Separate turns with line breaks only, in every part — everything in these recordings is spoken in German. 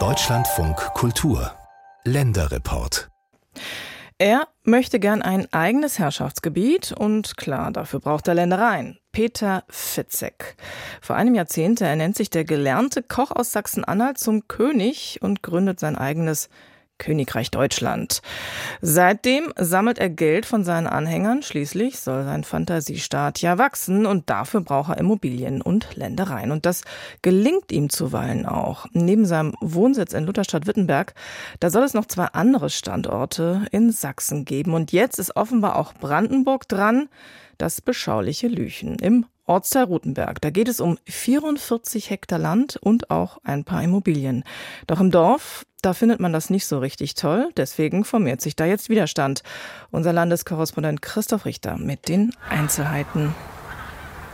Deutschlandfunk Kultur Länderreport
er möchte gern ein eigenes Herrschaftsgebiet und klar, dafür braucht er Ländereien. Peter Fitzek. Vor einem Jahrzehnt ernennt sich der gelernte Koch aus Sachsen-Anhalt zum König und gründet sein eigenes Königreich Deutschland. Seitdem sammelt er Geld von seinen Anhängern. Schließlich soll sein Fantasiestaat ja wachsen und dafür braucht er Immobilien und Ländereien. Und das gelingt ihm zuweilen auch. Neben seinem Wohnsitz in Lutherstadt-Wittenberg, da soll es noch zwei andere Standorte in Sachsen geben. Und jetzt ist offenbar auch Brandenburg dran, das beschauliche Lüchen im Ortsteil Rutenberg. Da geht es um 44 Hektar Land und auch ein paar Immobilien. Doch im Dorf, da findet man das nicht so richtig toll. Deswegen formiert sich da jetzt Widerstand. Unser Landeskorrespondent Christoph Richter mit den Einzelheiten.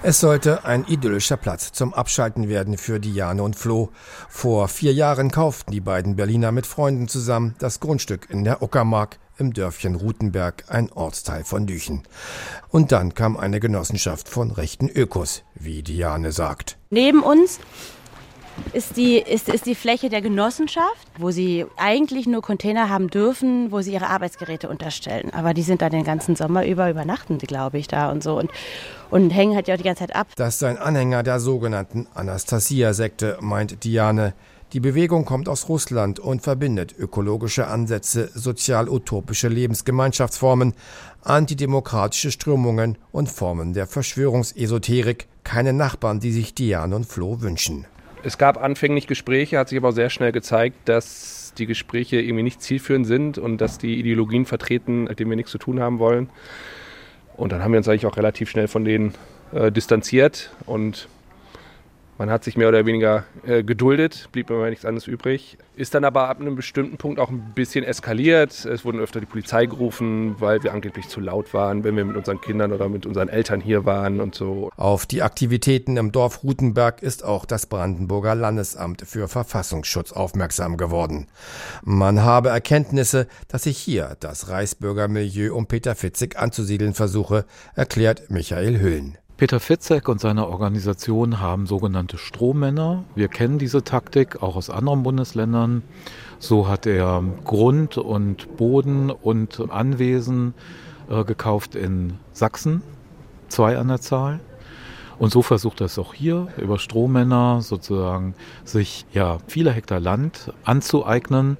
Es sollte ein idyllischer Platz zum Abschalten werden für Diane und Flo. Vor vier Jahren kauften die beiden Berliner mit Freunden zusammen das Grundstück in der Uckermark im Dörfchen Rutenberg, ein Ortsteil von Düchen. Und dann kam eine Genossenschaft von rechten Ökos, wie Diane sagt.
Neben uns ist die, ist, ist die Fläche der Genossenschaft, wo sie eigentlich nur Container haben dürfen, wo sie ihre Arbeitsgeräte unterstellen. Aber die sind da den ganzen Sommer über, übernachten die, glaube ich, da und so. Und, und hängen halt ja auch die ganze Zeit ab.
Das ist ein Anhänger der sogenannten Anastasia-Sekte, meint Diane. Die Bewegung kommt aus Russland und verbindet ökologische Ansätze, sozial-utopische Lebensgemeinschaftsformen, antidemokratische Strömungen und Formen der Verschwörungsesoterik. Keine Nachbarn, die sich Diane und Flo wünschen.
Es gab anfänglich Gespräche, hat sich aber sehr schnell gezeigt, dass die Gespräche irgendwie nicht zielführend sind und dass die Ideologien vertreten, mit denen wir nichts zu tun haben wollen. Und dann haben wir uns eigentlich auch relativ schnell von denen äh, distanziert und man hat sich mehr oder weniger äh, geduldet, blieb immer nichts anderes übrig. Ist dann aber ab einem bestimmten Punkt auch ein bisschen eskaliert. Es wurden öfter die Polizei gerufen, weil wir angeblich zu laut waren, wenn wir mit unseren Kindern oder mit unseren Eltern hier waren und so.
Auf die Aktivitäten im Dorf Rutenberg ist auch das Brandenburger Landesamt für Verfassungsschutz aufmerksam geworden. Man habe Erkenntnisse, dass sich hier das Reichsbürgermilieu um Peter Fitzig anzusiedeln versuche, erklärt Michael Hüllen.
Peter Fitzek und seine Organisation haben sogenannte Strohmänner. Wir kennen diese Taktik auch aus anderen Bundesländern. So hat er Grund und Boden und Anwesen äh, gekauft in Sachsen, zwei an der Zahl. Und so versucht er es auch hier über Strohmänner sozusagen sich ja viele Hektar Land anzueignen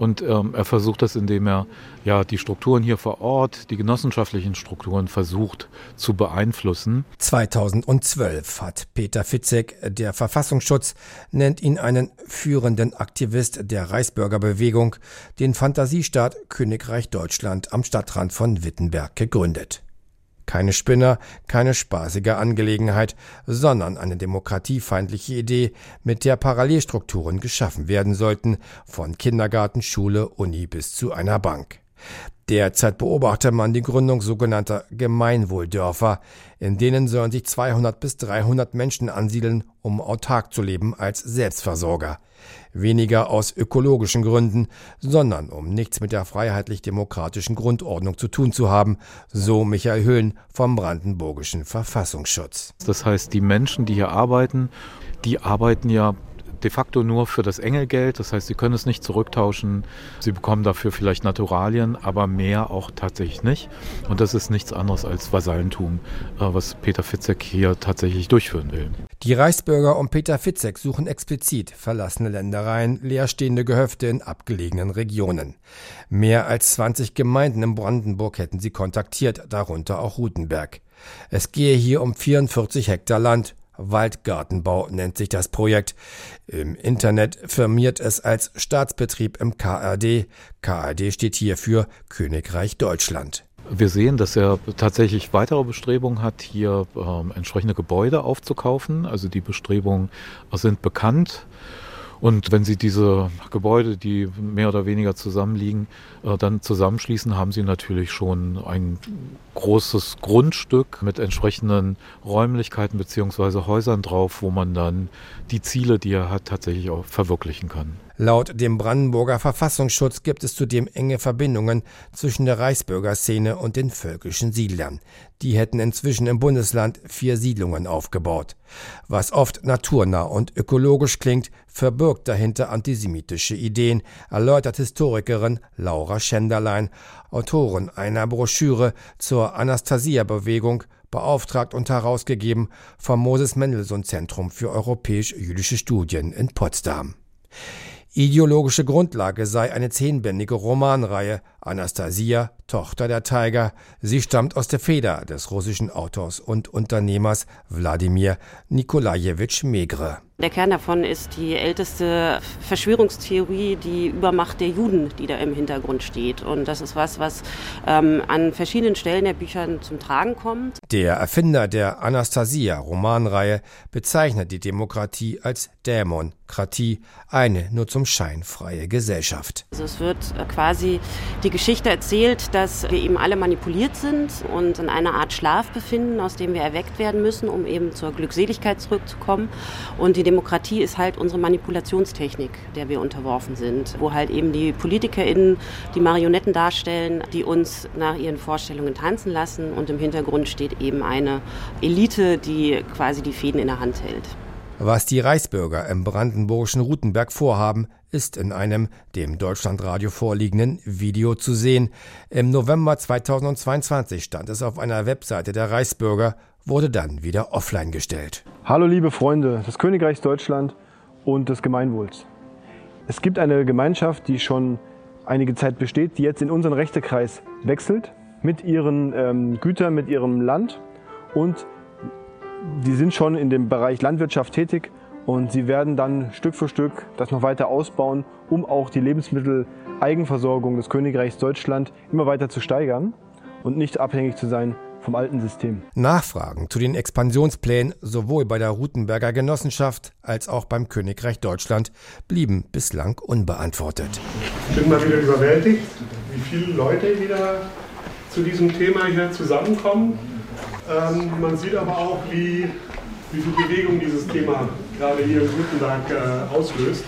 und ähm, er versucht das, indem er ja die Strukturen hier vor Ort, die genossenschaftlichen Strukturen versucht zu beeinflussen.
2012 hat Peter Fitzek, der Verfassungsschutz, nennt ihn einen führenden Aktivist der Reichsbürgerbewegung, den Fantasiestaat Königreich Deutschland am Stadtrand von Wittenberg gegründet. Keine Spinner, keine spaßige Angelegenheit, sondern eine demokratiefeindliche Idee, mit der Parallelstrukturen geschaffen werden sollten, von Kindergarten, Schule, Uni bis zu einer Bank. Derzeit beobachte man die Gründung sogenannter Gemeinwohldörfer, in denen sollen sich 200 bis 300 Menschen ansiedeln, um autark zu leben als Selbstversorger. Weniger aus ökologischen Gründen, sondern um nichts mit der freiheitlich-demokratischen Grundordnung zu tun zu haben, so Michael Höhn vom Brandenburgischen Verfassungsschutz.
Das heißt, die Menschen, die hier arbeiten, die arbeiten ja de facto nur für das Engelgeld. Das heißt, sie können es nicht zurücktauschen. Sie bekommen dafür vielleicht Naturalien, aber mehr auch tatsächlich nicht. Und das ist nichts anderes als Vasallentum, äh, was Peter Fitzek hier tatsächlich durchführen will.
Die Reichsbürger um Peter Fitzek suchen explizit verlassene Ländereien, leerstehende Gehöfte in abgelegenen Regionen. Mehr als 20 Gemeinden in Brandenburg hätten sie kontaktiert, darunter auch Rutenberg. Es gehe hier um 44 Hektar Land, Waldgartenbau nennt sich das Projekt. Im Internet firmiert es als Staatsbetrieb im KRD. KRD steht hier für Königreich Deutschland.
Wir sehen, dass er tatsächlich weitere Bestrebungen hat, hier äh, entsprechende Gebäude aufzukaufen. Also die Bestrebungen sind bekannt. Und wenn Sie diese Gebäude, die mehr oder weniger zusammenliegen, äh, dann zusammenschließen, haben Sie natürlich schon ein großes Grundstück mit entsprechenden Räumlichkeiten beziehungsweise Häusern drauf, wo man dann die Ziele, die er hat, tatsächlich auch verwirklichen kann.
Laut dem Brandenburger Verfassungsschutz gibt es zudem enge Verbindungen zwischen der Reichsbürgerszene und den völkischen Siedlern. Die hätten inzwischen im Bundesland vier Siedlungen aufgebaut. Was oft naturnah und ökologisch klingt, verbirgt dahinter antisemitische Ideen, erläutert Historikerin Laura Schenderlein, Autorin einer Broschüre zur Anastasia-Bewegung, beauftragt und herausgegeben vom Moses Mendelssohn Zentrum für europäisch-jüdische Studien in Potsdam. Ideologische Grundlage sei eine zehnbändige Romanreihe Anastasia, Tochter der Tiger. Sie stammt aus der Feder des russischen Autors und Unternehmers Wladimir Nikolajewitsch Megre.
Der Kern davon ist die älteste Verschwörungstheorie, die Übermacht der Juden, die da im Hintergrund steht. Und das ist was, was ähm, an verschiedenen Stellen der Bücher zum Tragen kommt.
Der Erfinder der Anastasia-Romanreihe bezeichnet die Demokratie als Dämonkratie, eine nur zum Schein freie Gesellschaft.
Also es wird quasi die Geschichte erzählt, dass wir eben alle manipuliert sind und in einer Art Schlaf befinden, aus dem wir erweckt werden müssen, um eben zur Glückseligkeit zurückzukommen. Und die Demokratie ist halt unsere Manipulationstechnik, der wir unterworfen sind, wo halt eben die PolitikerInnen die Marionetten darstellen, die uns nach ihren Vorstellungen tanzen lassen und im Hintergrund steht eben eine Elite, die quasi die Fäden in der Hand hält.
Was die Reichsbürger im brandenburgischen Rutenberg vorhaben, ist in einem dem Deutschlandradio vorliegenden Video zu sehen. Im November 2022 stand es auf einer Webseite der Reichsbürger wurde dann wieder offline gestellt.
Hallo liebe Freunde des Königreichs Deutschland und des Gemeinwohls. Es gibt eine Gemeinschaft, die schon einige Zeit besteht, die jetzt in unseren Rechtekreis wechselt mit ihren ähm, Gütern, mit ihrem Land und die sind schon in dem Bereich Landwirtschaft tätig und sie werden dann Stück für Stück das noch weiter ausbauen, um auch die Lebensmitteleigenversorgung des Königreichs Deutschland immer weiter zu steigern und nicht abhängig zu sein vom alten System.
Nachfragen zu den Expansionsplänen sowohl bei der Rutenberger Genossenschaft als auch beim Königreich Deutschland blieben bislang unbeantwortet.
Ich bin mal wieder überwältigt, wie viele Leute wieder zu diesem Thema hier zusammenkommen. Ähm, man sieht aber auch, wie, wie viel Bewegung dieses Thema gerade hier in Rutenberg äh, auslöst.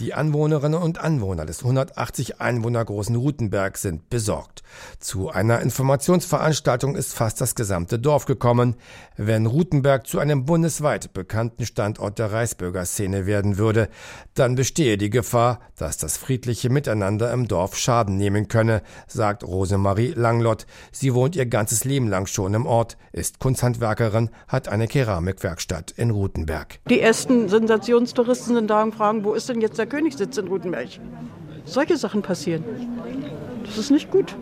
Die Anwohnerinnen und Anwohner des 180 Einwohner großen Rutenberg sind besorgt. Zu einer Informationsveranstaltung ist fast das gesamte Dorf gekommen. Wenn Rutenberg zu einem bundesweit bekannten Standort der Reichsbürgerszene werden würde, dann bestehe die Gefahr, dass das friedliche Miteinander im Dorf Schaden nehmen könne, sagt Rosemarie Langlott. Sie wohnt ihr ganzes Leben lang schon im Ort, ist Kunsthandwerkerin, hat eine Keramikwerkstatt in Rutenberg.
Die ersten Sensationstouristen sind da und fragen, wo ist denn jetzt der Königssitz in Rutenberg. Solche Sachen passieren. Das ist nicht gut.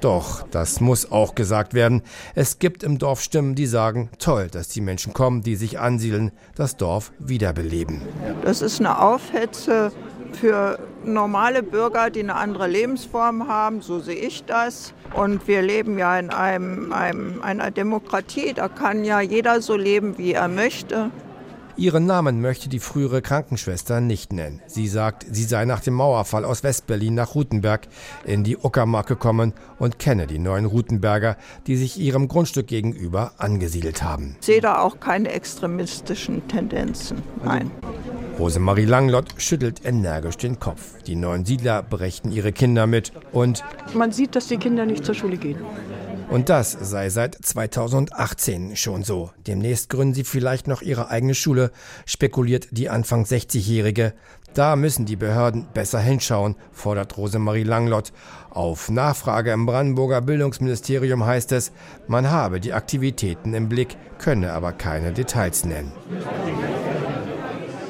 Doch, das muss auch gesagt werden. Es gibt im Dorf Stimmen, die sagen, toll, dass die Menschen kommen, die sich ansiedeln, das Dorf wiederbeleben.
Das ist eine Aufhetze für normale Bürger, die eine andere Lebensform haben, so sehe ich das. Und wir leben ja in einem, einem, einer Demokratie, da kann ja jeder so leben, wie er möchte.
Ihren Namen möchte die frühere Krankenschwester nicht nennen. Sie sagt, sie sei nach dem Mauerfall aus Westberlin nach Rutenberg in die Uckermark gekommen und kenne die neuen Rutenberger, die sich ihrem Grundstück gegenüber angesiedelt haben.
Ich sehe da auch keine extremistischen Tendenzen. Nein.
Rosemarie Langlott schüttelt energisch den Kopf. Die neuen Siedler brächten ihre Kinder mit und
man sieht, dass die Kinder nicht zur Schule gehen.
Und das sei seit 2018 schon so. Demnächst gründen sie vielleicht noch ihre eigene Schule, spekuliert die Anfang 60-Jährige. Da müssen die Behörden besser hinschauen, fordert Rosemarie Langlott. Auf Nachfrage im Brandenburger Bildungsministerium heißt es, man habe die Aktivitäten im Blick, könne aber keine Details nennen.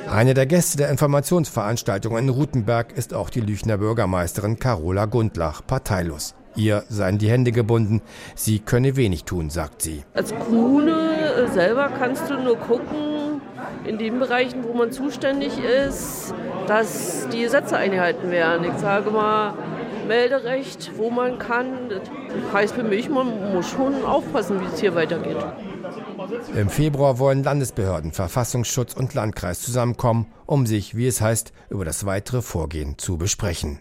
Eine der Gäste der Informationsveranstaltung in Rutenberg ist auch die Lüchner Bürgermeisterin Carola Gundlach, parteilos. Ihr seien die Hände gebunden. Sie könne wenig tun, sagt sie.
Als Kommune selber kannst du nur gucken, in den Bereichen, wo man zuständig ist, dass die Gesetze eingehalten werden. Ich sage mal, Melderecht, wo man kann. Das heißt für mich, man muss schon aufpassen, wie es hier weitergeht.
Im Februar wollen Landesbehörden, Verfassungsschutz und Landkreis zusammenkommen, um sich, wie es heißt, über das weitere Vorgehen zu besprechen.